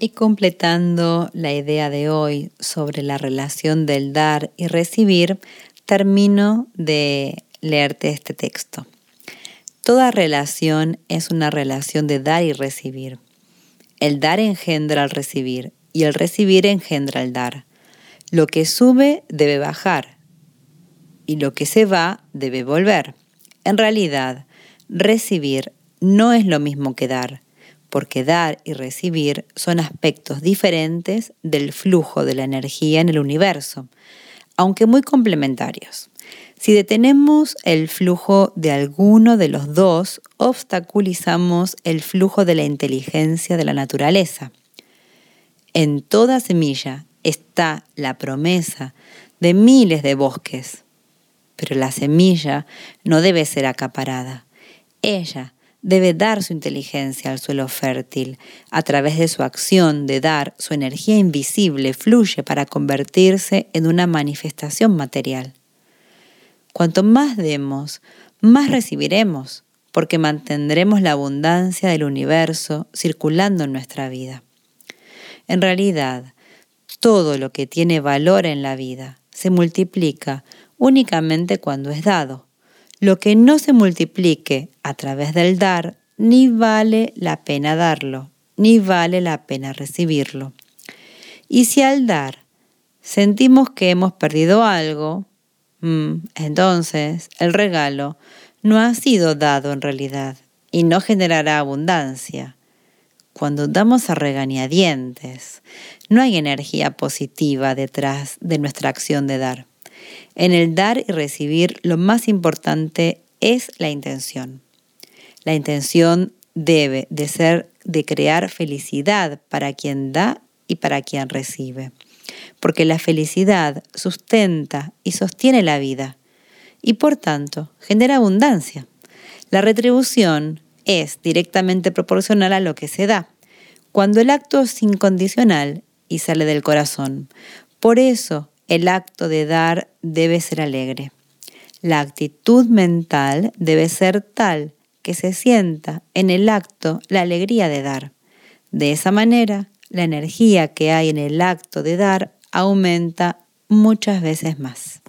Y completando la idea de hoy sobre la relación del dar y recibir, termino de leerte este texto. Toda relación es una relación de dar y recibir. El dar engendra al recibir y el recibir engendra al dar. Lo que sube debe bajar y lo que se va debe volver. En realidad, recibir no es lo mismo que dar porque dar y recibir son aspectos diferentes del flujo de la energía en el universo, aunque muy complementarios. Si detenemos el flujo de alguno de los dos, obstaculizamos el flujo de la inteligencia de la naturaleza. En toda semilla está la promesa de miles de bosques, pero la semilla no debe ser acaparada. Ella debe dar su inteligencia al suelo fértil. A través de su acción de dar, su energía invisible fluye para convertirse en una manifestación material. Cuanto más demos, más recibiremos, porque mantendremos la abundancia del universo circulando en nuestra vida. En realidad, todo lo que tiene valor en la vida se multiplica únicamente cuando es dado lo que no se multiplique a través del dar, ni vale la pena darlo, ni vale la pena recibirlo. Y si al dar sentimos que hemos perdido algo, mm, entonces el regalo no ha sido dado en realidad y no generará abundancia. Cuando damos a regañadientes, no hay energía positiva detrás de nuestra acción de dar. En el dar y recibir lo más importante es la intención. La intención debe de ser de crear felicidad para quien da y para quien recibe, porque la felicidad sustenta y sostiene la vida y por tanto genera abundancia. La retribución es directamente proporcional a lo que se da, cuando el acto es incondicional y sale del corazón. Por eso el acto de dar debe ser alegre. La actitud mental debe ser tal que se sienta en el acto la alegría de dar. De esa manera, la energía que hay en el acto de dar aumenta muchas veces más.